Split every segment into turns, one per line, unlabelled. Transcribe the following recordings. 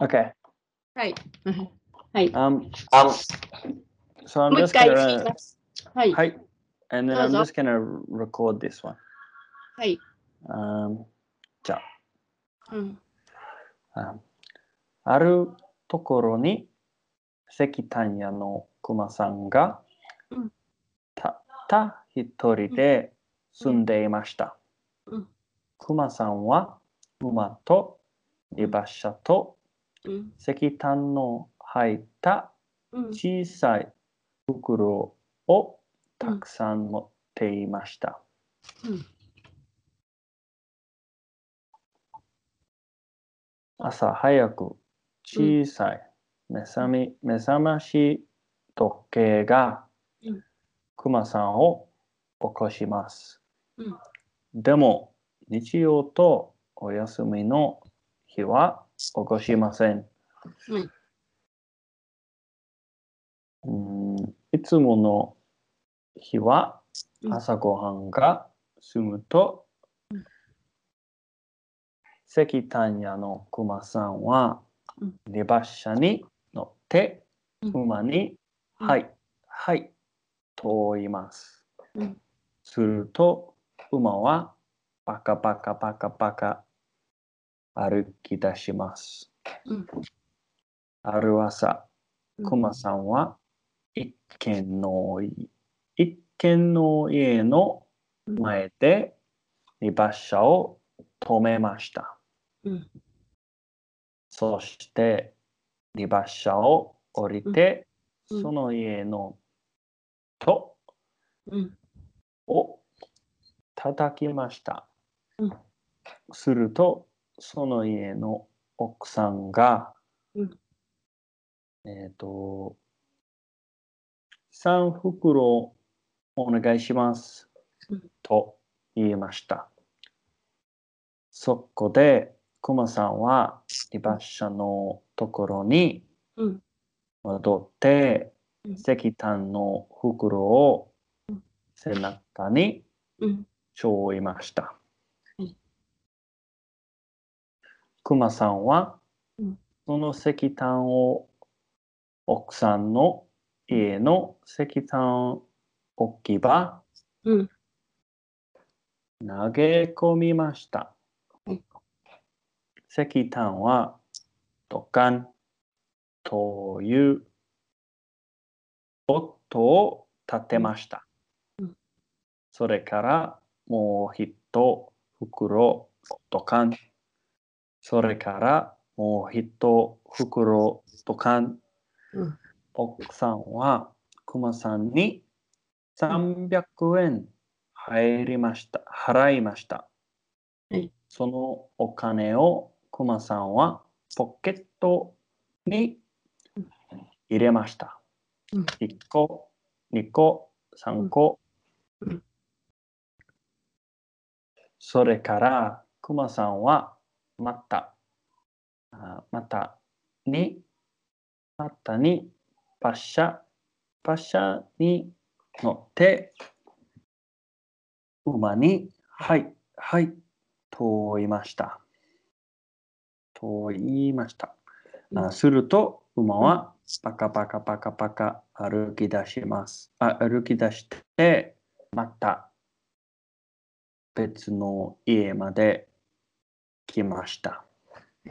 Okay.
はい。はい。
Um,
Um,
so I'm just gonna
ます。はい。
hi, and then I'm just gonna record this one.
はい。
Um, じゃ
うん。
あ、um, あるところに石炭屋の熊さんが
うん
たった一人で住んでいました。
うん
熊さんは馬と煮馬車と
うん。
石炭の入った
うん。
小さい袋をたくさん持っていました。
うん
朝早く小さい目覚め目覚まし時計が
うん
クマさんを起こします。
うん
でも日曜とお休みの日は起こしません。うんいつもの日は朝ごはんが済むと、
うん
石炭屋のクマさんは
うん
レバ車に乗って馬に「はいはい」と言います。すると馬はパカパカパカパカ歩き出します。
うん。
ある朝
うん。
クマさんは一軒のい一軒の家の前で荷馬車を止めました。
うん。
そして荷馬車を降りて、
うん。
その家の戸
うん。
を叩きました。
うん。
するとその家の奥さんが、
うん。
えっ、と3袋お願いします、
うん。
と言いました。そこでクマさんはリバッシャのところに
うん。
戻って
うん。
石炭の袋を
うん。
背中に
うん。
背負いましたクマさんは
うん
その石炭を奥さんの家の石炭置き場
うん
投げ込みました
うん。
石炭はドカンという音を立てました
うん。
それからもう一袋ドカン。それからもう一袋ドカン。
うん
奥さんはクマさんに300円入りました。払いました。
はい
そのお金をクマさんはポケットに入れました。
うん
1個、2個、3個。
うん
それからクマさんはまた、あまた。に、またに。パシャ、パシャに。乗って、馬に、はい、はい、と言いました。と言いました。あすると、馬はパカパカパカパカ歩き出します。あ歩き出して、また。別の家まで来ました
は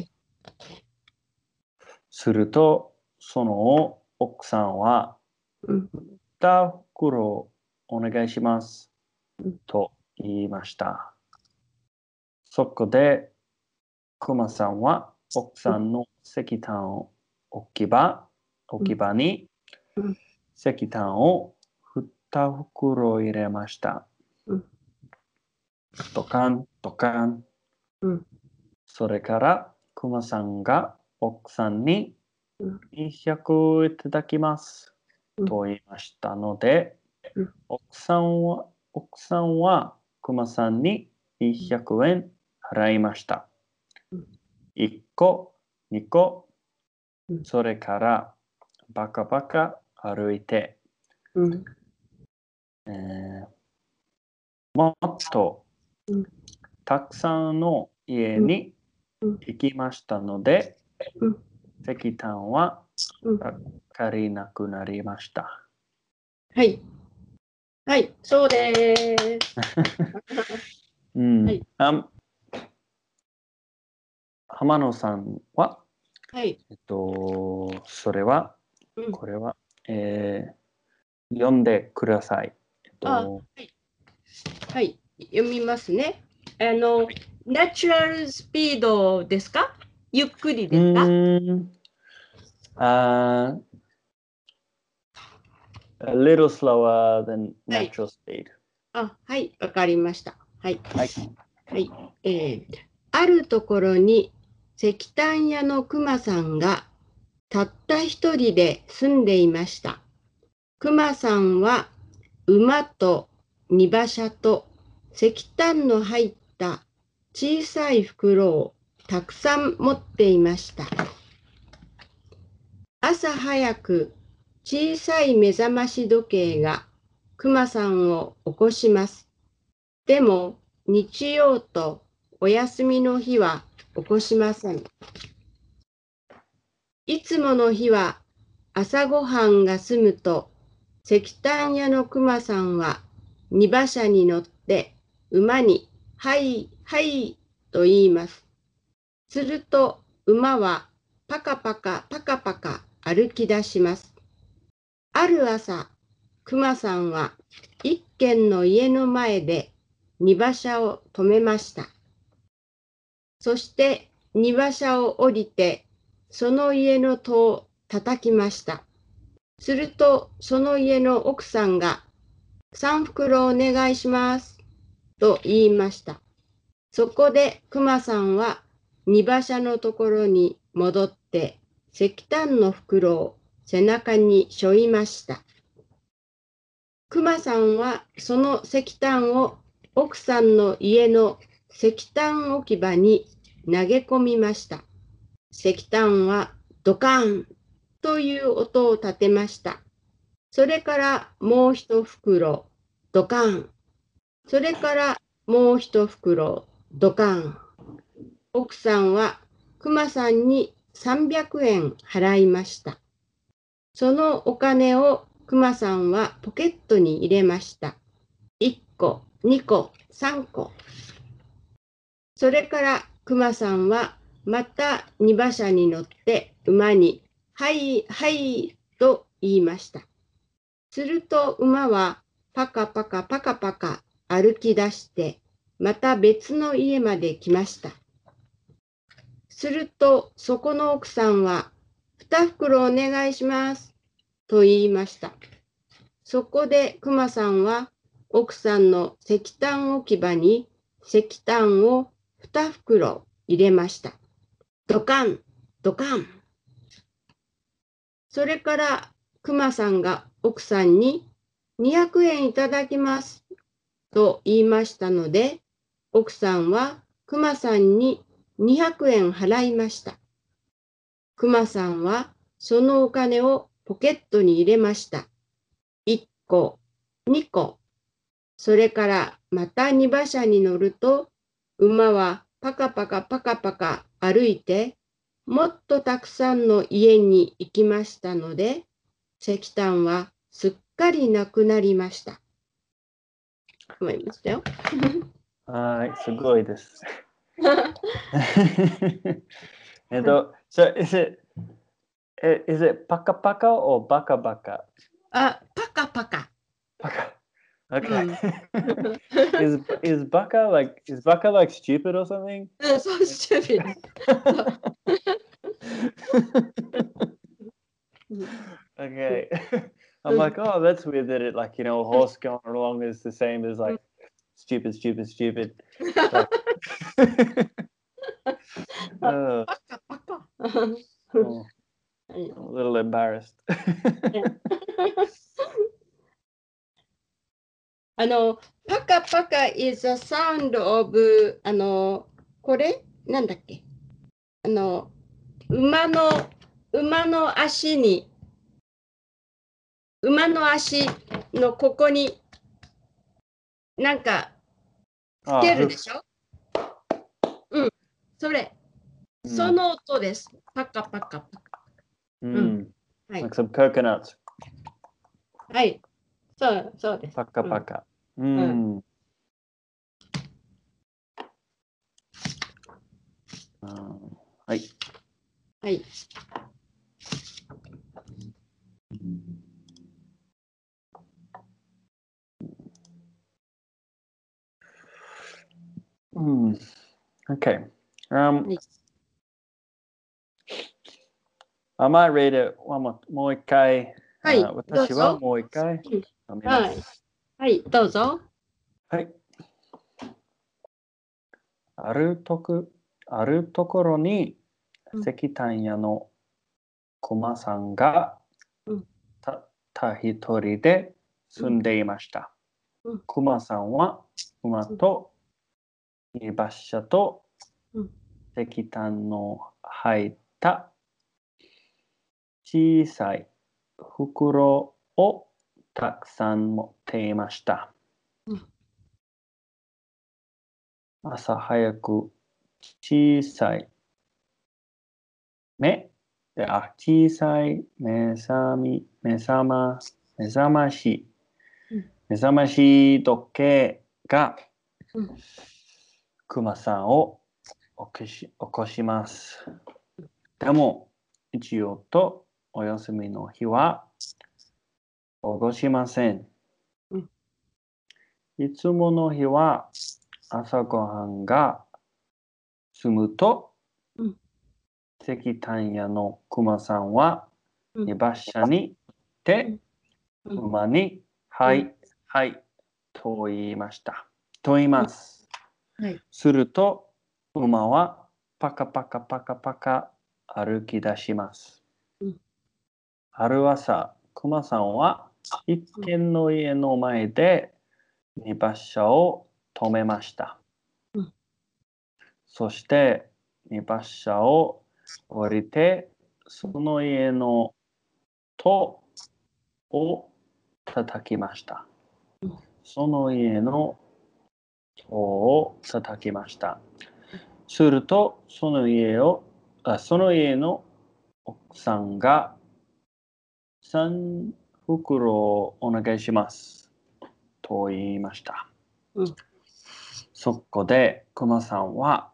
い。
すると、その奥さんは、
うん
2袋お願いします
うん。
と言いました。そこで、クマさんは奥さんの石炭置き場、置き場に
うん
石炭を2袋入れました
うん。
ドカン、ドカン。
うん
それから、クマさんが奥さんに
うん
200いただきます。
うん。
と言いましたので、
うん。
奥さんは、奥さんはクマさんに200円払いました。
うん。
1個、2個
う、ん。
それからバカバカ歩いて、
うん。
えーもっと
うん。
たくさんの家に
うん
行きましたので、
うん
石炭は
うん
足りなくなりました。
はい。はい、そうです。
うん
はい
あ浜野さんは、
はい。
えっと、それは、
うん
これは、えー読んでください。えっ
あ
と、
はい。読みますね。あの、ナチュラルスピードですか？ゆっくり
う
ですか？
あー a little slower than
はい
natural speed.
あ、はい、わかりました。はい。
はい。
はい。えーあるところに石炭屋の熊さんがたった一人で住んでいました。熊さんは馬と荷馬車と石炭の入った小さい袋をたくさん持っていました。朝早く小さい目覚まし時計が熊さんを起こします。でも日曜とお休みの日は起こしません。いつもの日は朝ごはんが済むと石炭屋の熊さんは荷馬車に乗って馬に「はいはい」と言います。すると馬はパカパカパカパカ歩き出します。ある朝、熊さんは一軒の家の前で荷馬車を止めました。そして荷馬車を降りて、その家の戸を叩きました。すると、その家の奥さんが、三袋お願いします。と言いました。そこで熊さんは荷馬車のところに戻って、石炭の袋を背中に背負いました。熊さんはその石炭を奥さんの家の石炭置き場に投げ込みました。石炭はドカーンという音を立てました。それからもう一袋、ドカーン。それからもう一袋、ドカン。奥さんは熊さんに300円払いました。そのお金を熊さんはポケットに入れました。1個、2個、3個。それから熊さんはまた荷馬車に乗って馬に、はい、はい、と言いました。すると馬はパカパカパカパカ歩き出して、また別の家まで来ました。するとそこの奥さんは、二袋お願いします。と言いました。そこで熊さんは奥さんの石炭置き場に石炭を二袋入れました。ドカン、ドカン。それから熊さんが奥さんに200円いただきますと言いましたので、奥さんは熊さんに200円払いました。熊さんはそのお金をポケットに入れました。1個、2個。それからまた荷馬車に乗ると、馬はパカパカパカパカ歩いて、もっとたくさんの家に行きましたので、石炭はすっかりなくなりました。思いましたよ。
はい、すごいです。えっと、so is it is it パカパカ or バカバカ
あ、パカパカ。
バカ Okay. is is baka like is baka like stupid or something?
うん、そう、スチューピッド。
Okay. I'm like, oh, that's weird that it like you know a horse going along is the same as like stupid, stupid, stupid. Uh,
パカパカ。
oh, I'm a little embarrassed.
あの、パカパカ is a sound of あの、これなんだっけあの、馬の、馬の足に、馬の足のここに、なんかつ
oh,
けるでしょ？うん、それ。その音です。パカパカパカ。
Mm.
はい
Like some coconuts.
はい。そう、そうです。
Paka
うん
paka. Mm. Ah, はい。Okay. Um,
はい
I might read it one more, もう一回。
はい
あ私は
どうぞ
もう一回
うん
読みます。
はい、どうぞ。
はい。あるとく、あるところに
うん
石炭屋の駒さんが
うん
たった一人で住んでいました
うん。
駒さんは馬と荷馬車と
うん。
石炭の入った小さい袋をたくさん持っていました。朝早く小さい目であ小さい目覚み目覚ま目覚まし。
うん。
目覚まし時計が
うん
クマさんを起こし起こします。でも一応とお休みの日は起こしません。
うん
いつもの日は朝ごはんが済むと、
うん
石炭屋のクマさんは
うん
荷馬車に行って、
うん
馬に、はい、はい、と言いました。と言います。
はい。
すると、馬はパカパカパカパカ歩き出します。
うん
ある朝、クマさんは一軒の家の前で荷馬車を止めました。
うん
そして荷馬車を降りて、その家の戸を叩きました
うん。
その家の戸を叩きました。すると、その家を、あその家の奥さんが3袋をお願いします。と言いました。
うん
そこで、熊さんは、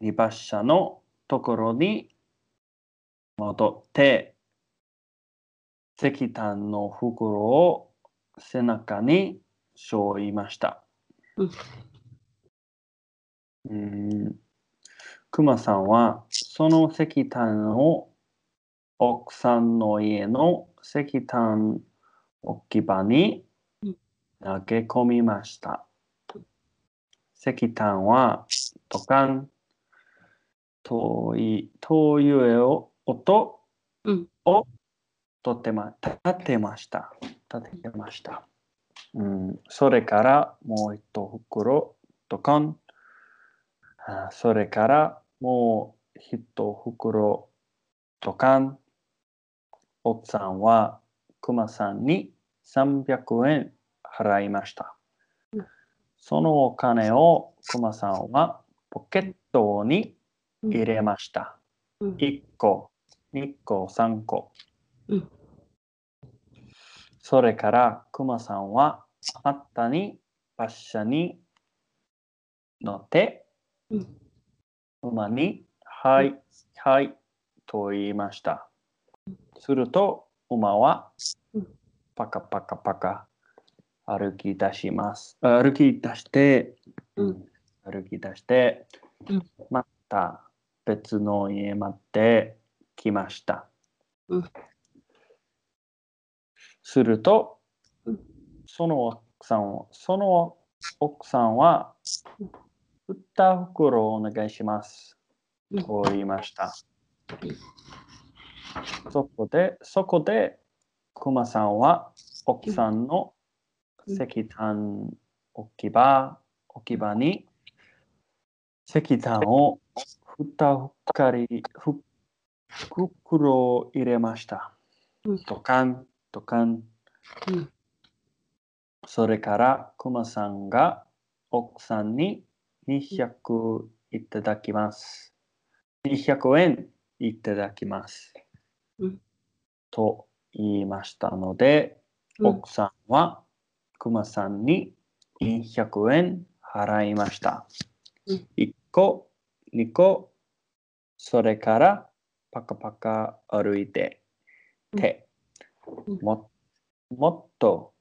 リバッシャのところに戻って、石炭の袋を背中に背負いました。
うん
さんはその石炭を奥さんの家の石炭置き場に
うん
投げ込みました。石炭はドカン遠い遠いを音
うん
をとってま立てました。立てました。うん、それからもう一袋ドカンあそれからもう一袋ドカン奥さんはクマさんに300円払いました
うん。
そのお金をクマさんはポケットに入れました。
うん
1個、2個、3個。
うん
それからクマさんはあったに馬車に乗って
うん
馬に「はいはい」と言いました。すると馬は
うん
パカパカパカ歩き出します。あ歩き出して、
うん
歩き出して、
うん
また別の家まで来ました。
うん
すると
うん、
その奥さんを、その奥さんは、二袋お願いします。
うん
と言いました。
はい
そこで、そこで、クマさんは奥さんの
うん
石炭置き場、置き場に石炭をふたふかり、ふ袋を入れました。
うん
ドカン、ドカン。
うん
それから、クマさんが奥さんに200いただきます。200円いただきます。
うん
と言いましたので、
うん
奥さんはクマさんに200円払いました。
うん
1個、2個、それからパカパカ歩いて、て、
うん
ももっと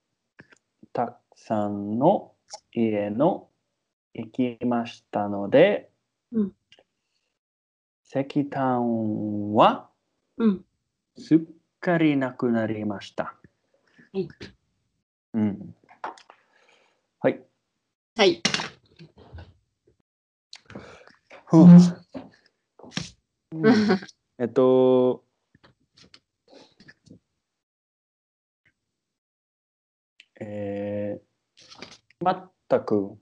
たくさんの家の行きましたので、
うん
石炭は
うん。
すっかりなくなりました。
はい
うん。はい。
はい。
うんえっと、えー、全く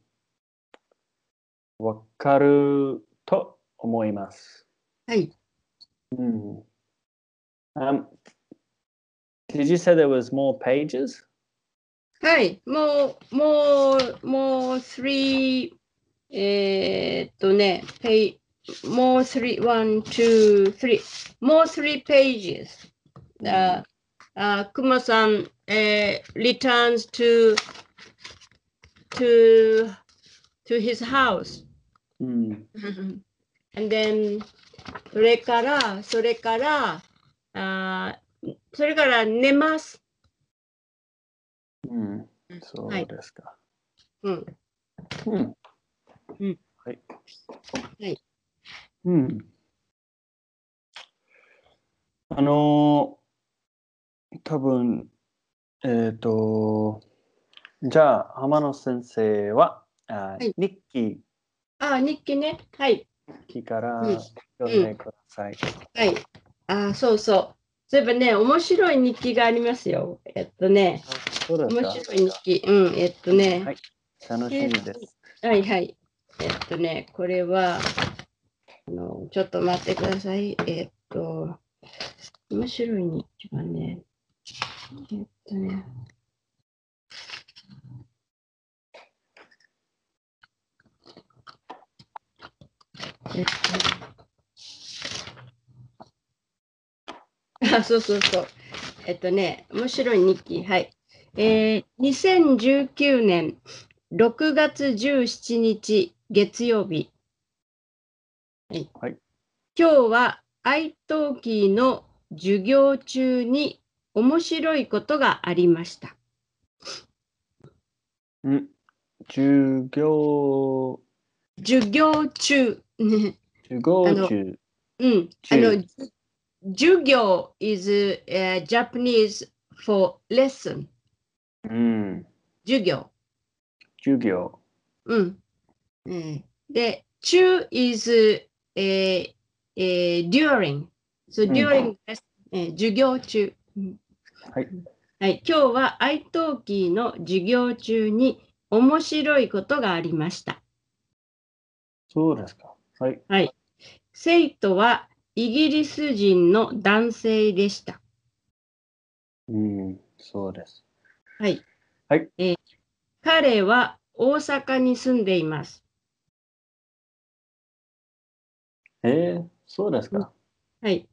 わかると思います。
はい。
うん。Um, did you say there was more pages?
はい。もう、もう、もう、three、えーっとね、ペイ、もう three, one, two, three, もう three pages. あ、あ、くまさん、えー、returns to, to, to his house.
うん。
And then, それから、それから、あーそれから寝ます。
うん。そうですか。
うん。
うん。
うん
はい。
はい。
うん。あのー、多分、えっ、と、じゃあ、浜野先生は、あ
はい
日記
あ、日記ね。はい。
日記から
うん
読んでください。
はい。あ、そうそう。そういえばね、面白い日記がありますよ。えっとね、
そうです
面
か
白い日記。うん、えっとね、
はい楽しみです。
はいはい。えっとね、これは、あのちょっと待ってください。えっと、面白い日記はね、えっとね、えっと、あ、そうそうそう。えっとね、面白い日記。はい。えー、2019年6月17日月曜日。はい。
はい
今日は愛登記の授業中に面白いことがありました。
うん？授業、
授業中。ね
授業中。
うん。あ
中
の、じ授業 is、uh, Japanese for lesson.
うん。
授業。
授業。
うん。うん、で、中 is、えーえー during。So
うん
during、えー授業中。うん
はい。
はい。今日は iTalki の授業中に面白いことがありました。
そうですか。はい。
はい。生徒はイギリス人の男性でした。
うん。そうです。
はい。
はい。
えー彼は大阪に住んでいます。
えー、そうですか。
はい。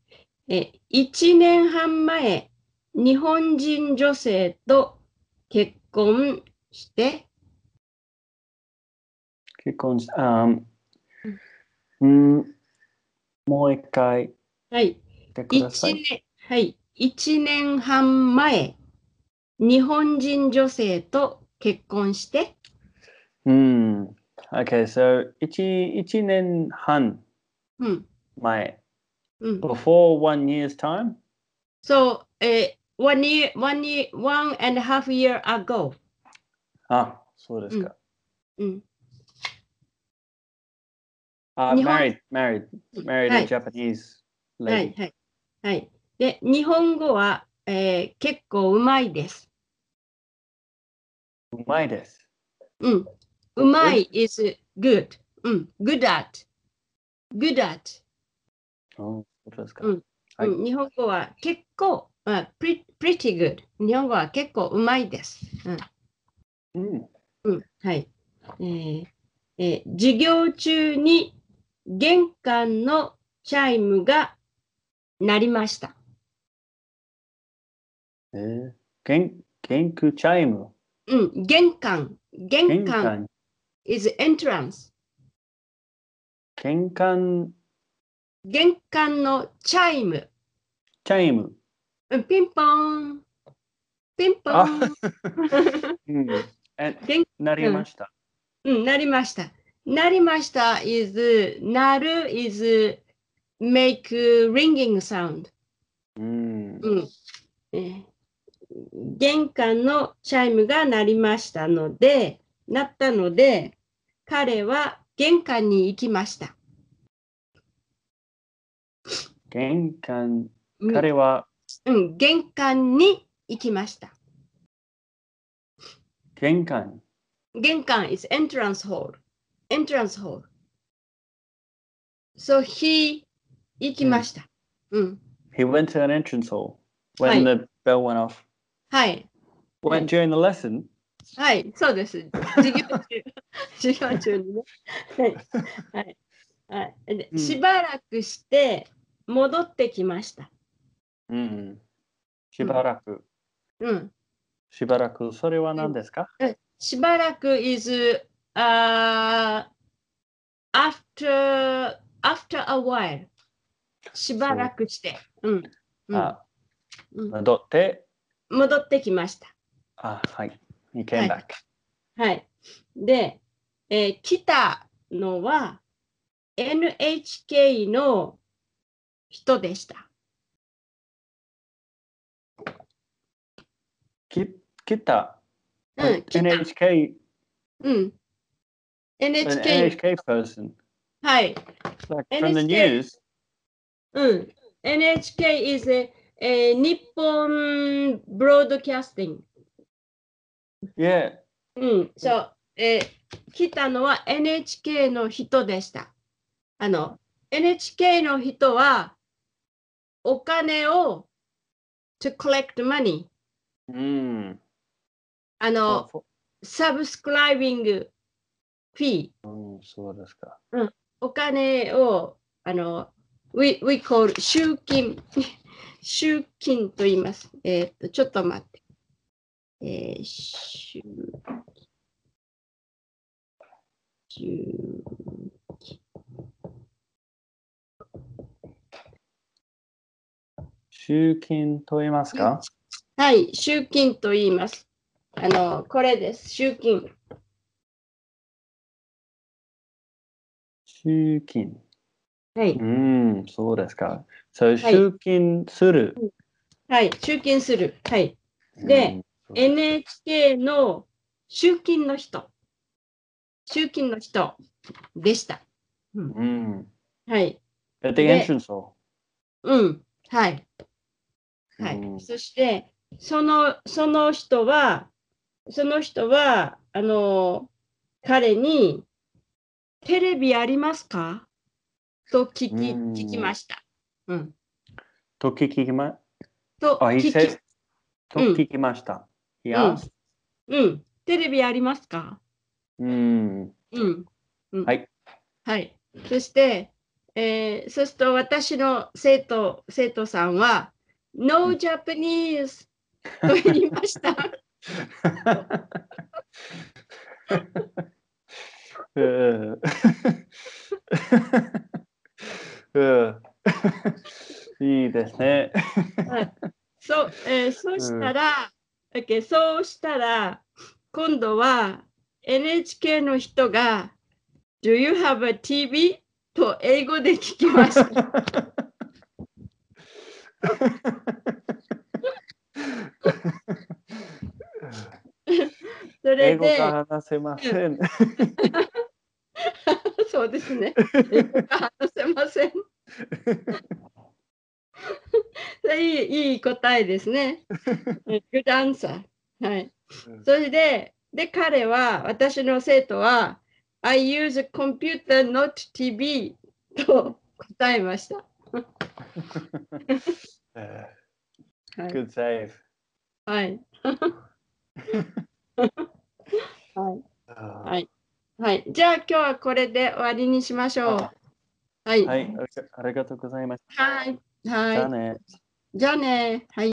え、1年半前、日本人女性と結婚して、
結婚し、あーうん。もう一回
はい。
言ってくださ
1
い。
年、はい。1年半前、日本人女性と結婚して、
うん。Okay, so 一一年半
うん。
前。
うん。
Before one year's time?
So, え、one year, one year, one and a half year ago.
あ、そうですか。
うん。
あ、married, married, married
は
a
い
Japanese
はい
lady.
はい。はい。で、日本語は、えー結構うまいです。
うまいです。
うん。うまい is good. うん。good at. good at.
うんそうですか。
うん日本語は結構、あ pre- pretty good. 日本語は結構うまいです。うん。
うん。
うん。はい。えーえー授業中に玄関のチャイムが鳴りました。
えー、玄、玄関チャイム？
うん、玄関。玄関。is entrance。
玄関
玄関のチャイム。
チャイム。
うんピンポーン。ピンポーン。
うん。なりました。
うん、なりました。なりました is なる is make ringing sound。
うん。
うん。えー玄関のチャイムが鳴りましたので、鳴ったので、彼は玄関に行きました。
玄関、
うん
彼は
うん、玄関に行きました。
玄関。
玄関 is entrance hall. entrance hall. So he 行きました。うん。
He went to an entrance hall
は
when
い
the bell went off.
はい。
Went during the lesson.
はい、そうです。授業中。授業中にね。はい。はい。しばらくして戻ってきました。
うん。しばらく。
うん。
しばらく。それは何ですか？
しばらく is、uh, after, after a while. しばらくして。うん。うん
あ、
うん
戻って。
戻ってきました。
あ、はい。He came
はい
back.
はい。で、えー来たのは NHK の人でした。
き来た。
うん、来た。
NHK,
うん。
an
NHK、
NHK person.
はい。
Like from the
NHK
news.
うん。NHK is a, えー日本ブロードキャスティング。
Yeah.
うん。そう。えー来たのは NHK の人でした。あの、NHK の人はお金を to collect money。
うん。
あの、サブスクライビングフィー。
うん、そうですか。
お金を、あの、we, we call 集金、集金と言います。えーっと、ちょっと待って。えー、集集
集金と言いますか？
はい、集金と言います。あの、これです。集金。
集金。
はい、
うん、そうですか。そう、
はい
集金する。
はい、集金する。はい。で
うん、
NHK の集金の人。集金の人でした。
うん。
はい。
At the
で
entrance hall.
うん。はい。はい。
うん
そして、その、その人は、その人は、あの、彼に、テレビありますか？と聞き、
うん
聞きました。うん。
と聞きま、
と聞き、
と
うん
聞きました。
ん
asked.
うん。テレビありますか？
うん。
うん。うん
はい。
はい。そして、えー、そうすると私の生徒、生徒さんは、No Japanese と言いました。
うんうんいいですね。
そう、えーそうしたら、OK そうしたら、今度は NHK の人が、Do you have a TV? と英語で聞きました。そ
英語が話せません。
そうですね。英語が話せません。いいいい答えですね。Good answer. はい。それで、で、彼は、私の生徒は、I use a computer, not TV と答えました。はい。
Good save.
はい。はい。はい。はい。じゃあ今日はこれで終わりにしましょう。
あ
はい。
はい、ありがとうございまし
はい。
た。
はい。
じゃあね。
じゃあね。はい。